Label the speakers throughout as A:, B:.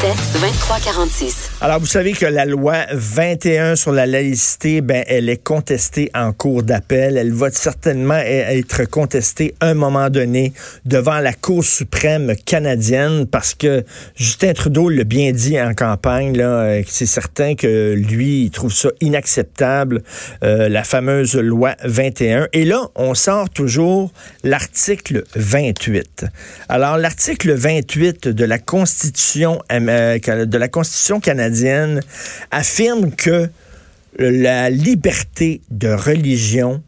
A: 2346.
B: Alors, vous savez que la loi 21 sur la laïcité, ben, elle est contestée en cours d'appel. Elle va certainement e-, être contestée à un moment donné devant la Cour suprême canadienne parce que Justin Trudeau l'a bien dit en campagne, là, euh, c'est certain que lui, il trouve ça inacceptable, euh, la fameuse loi 21. Et là, on sort toujours l'article 28. Alors, l'article 28 de la Constitution euh, de la Constitution canadienne affirme que la liberté de religion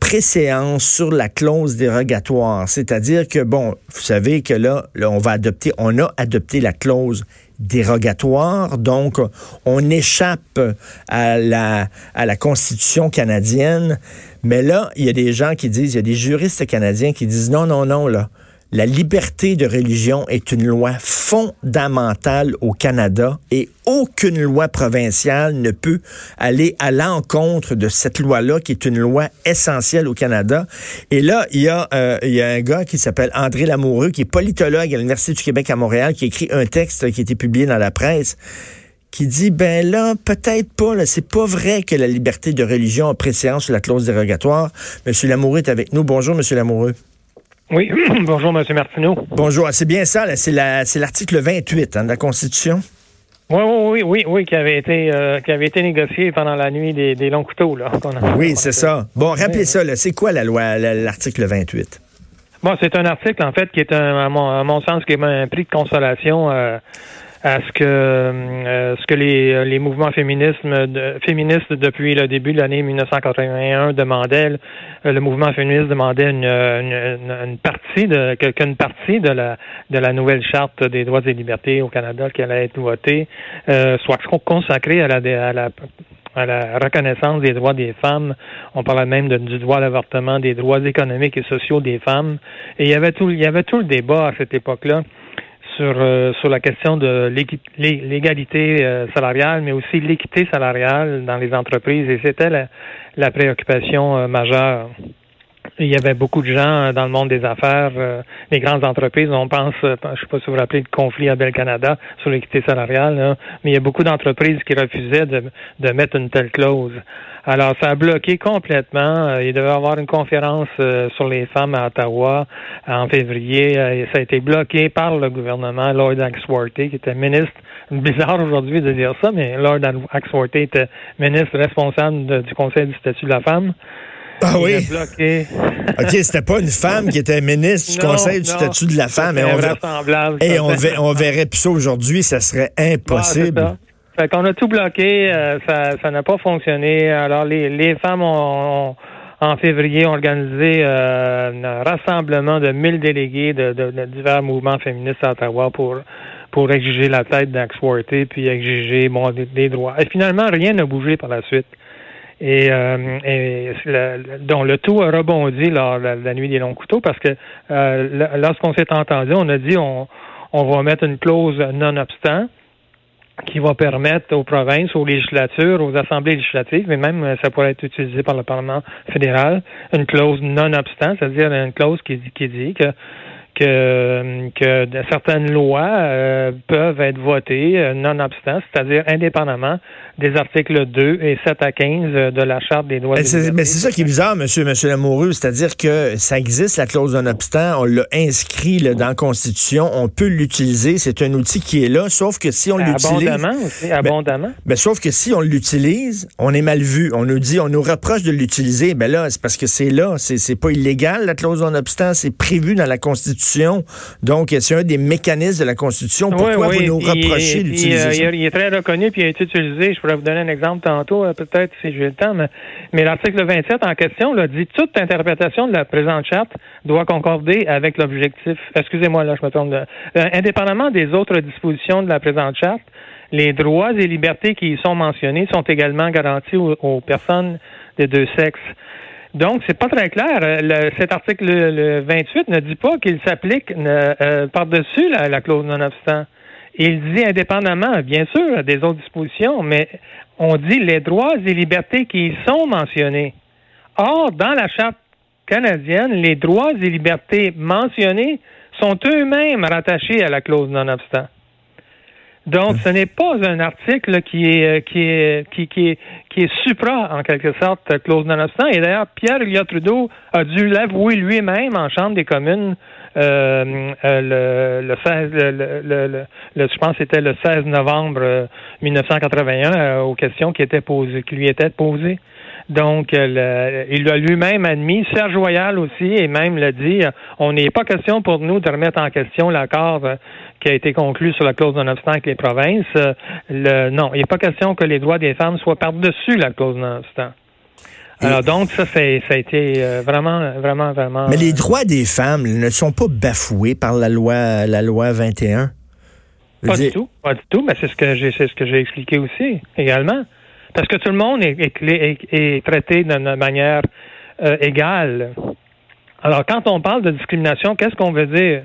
B: préséance sur la clause dérogatoire. C'est-à-dire que, bon, vous savez que là, là, on va adopter, on a adopté la clause dérogatoire, donc on échappe à la, à la Constitution canadienne. Mais là, il y a des gens qui disent, il y a des juristes canadiens qui disent non, non, non, là, la liberté de religion est une loi fondamentale au Canada et aucune loi provinciale ne peut aller à l'encontre de cette loi-là, qui est une loi essentielle au Canada. Et là, il y a, euh, il y a un gars qui s'appelle André Lamoureux, qui est politologue à l'Université du Québec à Montréal, qui écrit un texte qui a été publié dans la presse qui dit ben là peut-être pas c'est pas vrai que la liberté de religion a préséance sur la clause dérogatoire. Monsieur Lamoureux est avec nous. Bonjour monsieur Lamoureux.
C: Oui, bonjour, M. Martineau.
B: Bonjour, c'est bien ça, c'est l'article 28 hein, de la Constitution.
C: Oui, oui, oui, oui, qui avait été euh, qui avait été négocié pendant la nuit des, longs couteaux. Là,
B: oui, c'est ça. Bon, rappelez ça, c'est quoi la loi, l'article 28?
C: Bon, c'est un article, en fait, qui est, un, à, mon, sens, qui est un prix de consolation euh, à ce que euh, ce que les, les mouvements féministes féministes depuis le début de l'année 1981 demandaient euh, le mouvement féministe demandait une, une, partie de qu'une partie de la de la nouvelle charte des droits et libertés au Canada qui allait être votée euh, soit consacrée à la à la à la reconnaissance des droits des femmes. On parlait même du droit à l'avortement, des droits économiques et sociaux des femmes. Et il y avait tout, il y avait tout le débat à cette époque-là sur, euh, sur la question de l'égalité euh, salariale, mais aussi l'équité salariale dans les entreprises. Et c'était la, préoccupation euh, majeure. Il y avait beaucoup de gens dans le monde des affaires, les grandes entreprises. On pense, je ne sais pas si vous vous rappelez, le conflit à Bel Canada sur l'équité salariale, mais il y a beaucoup d'entreprises qui refusaient de, de mettre une telle clause. Alors, ça a bloqué complètement. Euh, il devait y avoir une conférence euh, sur les femmes à Ottawa en février. Euh, et ça a été bloqué par le gouvernement. Lord Axworthy, qui était ministre. Bizarre aujourd'hui de dire ça, mais Lord Axworthy était ministre responsable du Conseil du statut de la femme.
B: Ah oui? Bloqué. OK, c'était pas une femme qui était ministre du Conseil du statut de la femme. Et on, et on, verrait plus ça aujourd'hui, ça serait impossible.
C: Fait qu'on a tout bloqué, euh, ça n'a pas fonctionné. Alors les, les femmes ont, en février ont organisé euh, un rassemblement de 1000 délégués de, divers mouvements féministes à Ottawa pour pour exiger la tête d'Axworthy puis exiger bon, des, droits. Et finalement, rien n'a bougé par la suite. Et, euh, et le, tout a rebondi lors de la, nuit des longs couteaux parce que euh, lorsqu'on s'est entendu, on a dit on, on va mettre une clause non-obstant qui va permettre aux provinces, aux législatures, aux assemblées législatives, mais même ça pourrait être utilisé par le Parlement fédéral, une clause non-obstant, c'est-à-dire une clause qui, qui dit que que, que certaines lois euh, peuvent être votées euh, non-obstant, c'est-à-dire indépendamment des articles 2 et 7 à 15 de la Charte des droits
B: de Mais c'est ça qui est bizarre, monsieur, monsieur Lamoureux, c'est-à-dire que ça existe, la clause non-obstant, on l'a inscrit dans la Constitution, on peut l'utiliser, c'est un outil qui est là, sauf que si on l'utilise...
C: Abondamment aussi, abondamment.
B: Ben, sauf que si on l'utilise, on est mal vu. On nous dit, on nous reproche de l'utiliser, ben là, c'est parce que c'est là, c'est pas illégal, la clause non-obstant, c'est prévu dans la Constitution Constitution. Donc, c'est un des mécanismes de la Constitution. Pourquoi vous nous reprochez d'utiliser
C: ça? Il, est très reconnu puis il a été utilisé. Je pourrais vous donner un exemple tantôt, peut-être si j'ai le temps, mais, mais l'article 27 en question là, dit toute interprétation de la présente charte doit concorder avec l'objectif. Excusez-moi, là, je me trompe. indépendamment des autres dispositions de la présente charte, les droits et libertés qui y sont mentionnés sont également garantis aux, personnes des deux sexes. Donc, c'est pas très clair. Euh, cet article le 28 ne dit pas qu'il s'applique euh, par-dessus la, clause non-obstant. Il dit indépendamment, bien sûr, des autres dispositions, mais on dit les droits et libertés qui y sont mentionnés. Or, dans la Charte canadienne, les droits et libertés mentionnés sont eux-mêmes rattachés à la clause non-obstant. Donc, ce n'est pas un article qui est euh, qui est qui, qui est qui est supra en quelque sorte clause non-obstant. Et d'ailleurs, Pierre Elliott Trudeau a dû l'avouer lui-même en Chambre des communes euh, euh le, le 16 le, le, je pense c'était le 16 novembre 1981 euh, aux questions qui étaient posées qui lui étaient posées. Donc, il l'a lui-même admis. Serge Royal aussi, et même l'a dit, on n'est pas question pour nous de remettre en question l'accord euh, qui a été conclu sur la clause non-obstant avec les provinces. Euh, le, non, il n'est pas question que les droits des femmes soient par-dessus la clause non-obstant. Alors donc ça, ça a été euh, vraiment, vraiment, vraiment.
B: Mais les droits des femmes ne sont pas bafoués par la loi, la loi 21.
C: Pas du tout, pas du tout. Mais c'est ce que j'ai, c'est ce que j'ai expliqué aussi également. Parce que tout le monde est, traité d'une manière euh, égale. Alors, quand on parle de discrimination, qu'est-ce qu'on veut dire?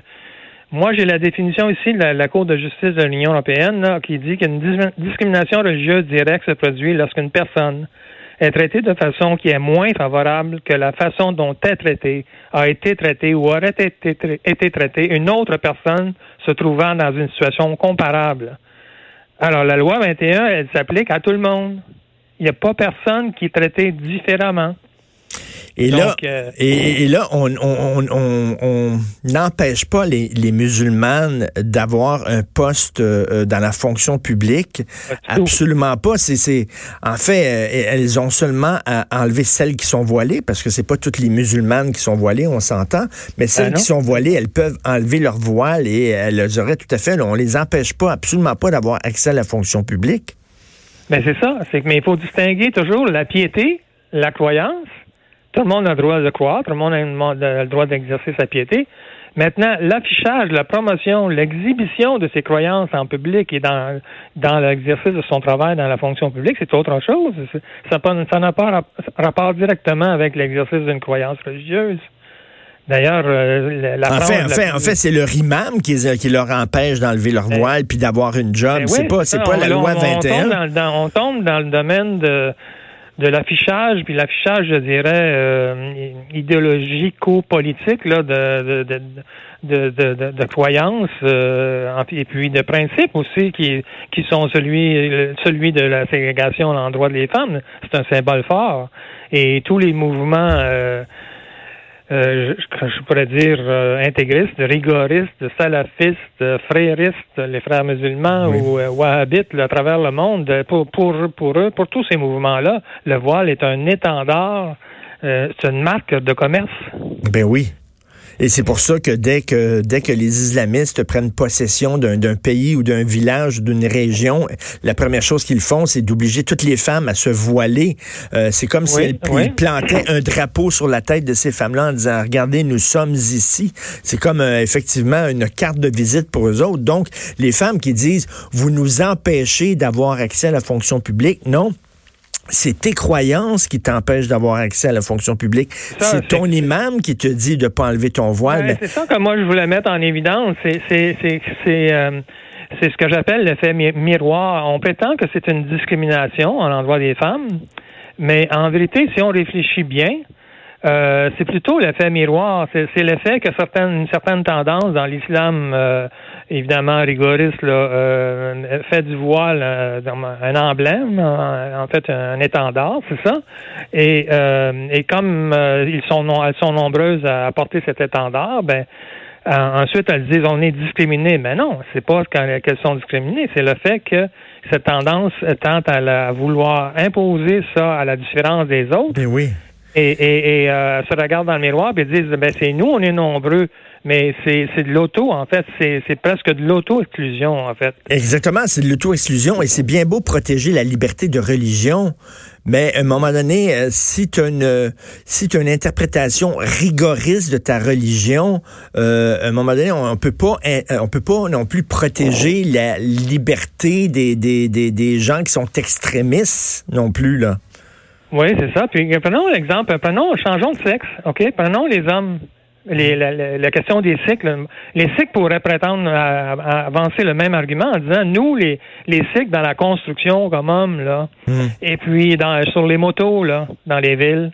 C: Moi, j'ai la définition ici de la, Cour de justice de l'Union européenne qui dit qu'une discrimination religieuse directe se produit lorsqu'une personne est traitée de façon qui est moins favorable que la façon dont est traitée, a été traitée ou aurait été, été traitée une autre personne se trouvant dans une situation comparable. Alors, la loi 21, elle s'applique à tout le monde. Il n'y a pas personne qui est traité différemment.
B: Et là, euh, et, là, on n'empêche pas les, les musulmanes d'avoir un poste euh, dans la fonction publique. Absolument pas. C'est, en fait, euh, elles ont seulement à enlever celles qui sont voilées, parce que c'est pas toutes les musulmanes qui sont voilées, on s'entend. Mais celles ben qui sont voilées, elles peuvent enlever leur voile et elles auraient tout à fait. on les empêche pas, absolument pas, d'avoir accès à la fonction publique.
C: Ben c'est ça. C'est mais il faut distinguer toujours la piété, la croyance. Tout le monde a le droit de croire, tout le monde a le droit d'exercer sa piété. Maintenant, l'affichage, la promotion, l'exhibition de ses croyances en public et dans, dans l'exercice de son travail dans la fonction publique, c'est autre chose. Ça n'a pas rapport directement avec l'exercice d'une croyance religieuse. D'ailleurs, euh, la
B: en fait, en fait, en fait c'est le RIMAM qui, qui leur empêche d'enlever leur ben, voile puis d'avoir une job. Ben c'est pas, c'est pas la loi 21.
C: On tombe, dans, on tombe dans le domaine de de l'affichage, puis l'affichage, je dirais, euh, idéologico-politique là, de, de, de, de, de, croyances euh, et puis de principes aussi qui, qui sont celui, celui de la ségrégation à l'endroit des femmes. C'est un symbole fort. Et tous les mouvements euh, euh, je, pourrais dire, euh, intégristes, rigoristes, salafistes, fréristes, les frères musulmans ou euh, wahhabites à travers le monde. Pour, pour, pour eux, pour tous ces mouvements-là, le voile est un étendard, c'est une marque de commerce.
B: Ben oui. Et c'est pour ça que dès que dès que les islamistes prennent possession d'un pays ou d'un village ou d'une région, la première chose qu'ils font, c'est d'obliger toutes les femmes à se voiler. Euh, c'est comme s'ils plantaient un drapeau sur la tête de ces femmes-là en disant regardez, nous sommes ici. C'est comme euh, effectivement une carte de visite pour eux autres. Donc les femmes qui disent vous nous empêchez d'avoir accès à la fonction publique, non c'est tes croyances qui t'empêchent d'avoir accès à la fonction publique. C'est ton imam qui te dit de ne pas enlever ton voile.
C: C'est ça que moi je voulais mettre en évidence. C'est euh, c'est ce que j'appelle l'effet miroir. On prétend que c'est une discrimination en l'endroit des femmes, mais en vérité, si on réfléchit bien, euh, c'est plutôt l'effet miroir. C'est l'effet que certaines, une certaine tendance dans l'islam, euh, évidemment rigoriste, là, euh, fait du voile euh, un emblème, en, fait un étendard, c'est ça? Et, et comme ils sont, elles sont nombreuses à porter cet étendard, ben ensuite elles disent on est discriminé. Mais non, c'est pas qu'elles sont discriminées, c'est le fait que cette tendance tente à, à, vouloir imposer ça à la différence des autres.
B: Ben oui
C: et, euh, se regardent dans le miroir et disent ben c'est nous, on est nombreux mais c'est de l'auto, en fait. C'est presque de l'auto-exclusion, en fait.
B: Exactement, c'est de l'auto-exclusion et c'est bien beau protéger la liberté de religion, mais à un moment donné, euh, si tu as une si as une interprétation rigoriste de ta religion, euh, à un moment donné, on, peut pas on peut pas non plus protéger la liberté des, des, des, des gens qui sont extrémistes non plus là.
C: Oui, c'est ça. Puis prenons l'exemple, prenons, changeons de sexe, OK? Prenons les hommes. Les, la, question des cycles, les cycles pourraient prétendre à, avancer le même argument en disant nous les les cycles dans la construction comme hommes là, hmm. et puis dans sur les motos là, dans les villes,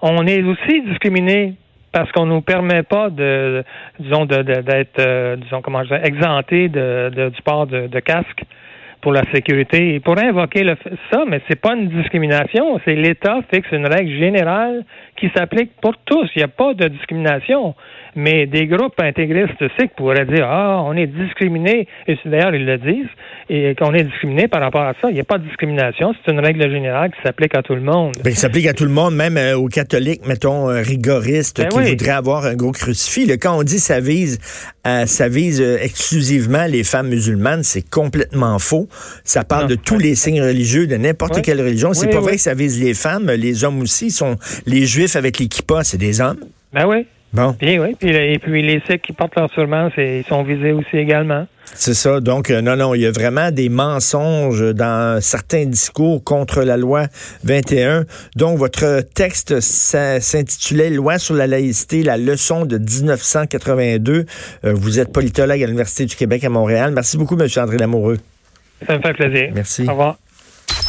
C: on est aussi discriminés parce qu'on nous permet pas de disons d'être euh, disons comment je dis, exempté de, du port de, de casque pour la sécurité. Il pourrait invoquer le, ça, mais c'est pas une discrimination. C'est l'État fixe une règle générale qui s'applique pour tous. Il n'y a pas de discrimination. Mais des groupes intégristes sikh pourraient dire Ah, on est discriminé, et d'ailleurs ils le disent, et qu'on est discriminé par rapport à ça. Il n'y a pas de discrimination, c'est une règle générale qui s'applique à tout le monde.
B: Bien, qui s'applique à tout le monde, même euh, aux catholiques, mettons, euh, rigoristes, ben qui voudraient avoir un gros crucifix. Le, quand on dit ça vise, euh, ça vise exclusivement les femmes musulmanes, c'est complètement faux. Ça parle de tous les signes religieux, de n'importe quelle religion. C'est pas vrai que ça vise les femmes, les hommes aussi sont les juifs avec les kippas, c'est des hommes.
C: Ben oui. Bon. Bien, oui. et puis les Sikhs qui portent leur turban, ils sont visés aussi également.
B: C'est ça. Donc, euh, non, non, il y a vraiment des mensonges dans certains discours contre la loi 21. Donc, votre texte s'intitulait Loi sur la laïcité, la leçon de 1982. Euh, vous êtes politologue à l'Université du Québec à Montréal. Merci beaucoup, M. André Lamoureux.
C: Ça me fait plaisir.
B: Merci.
C: Au revoir.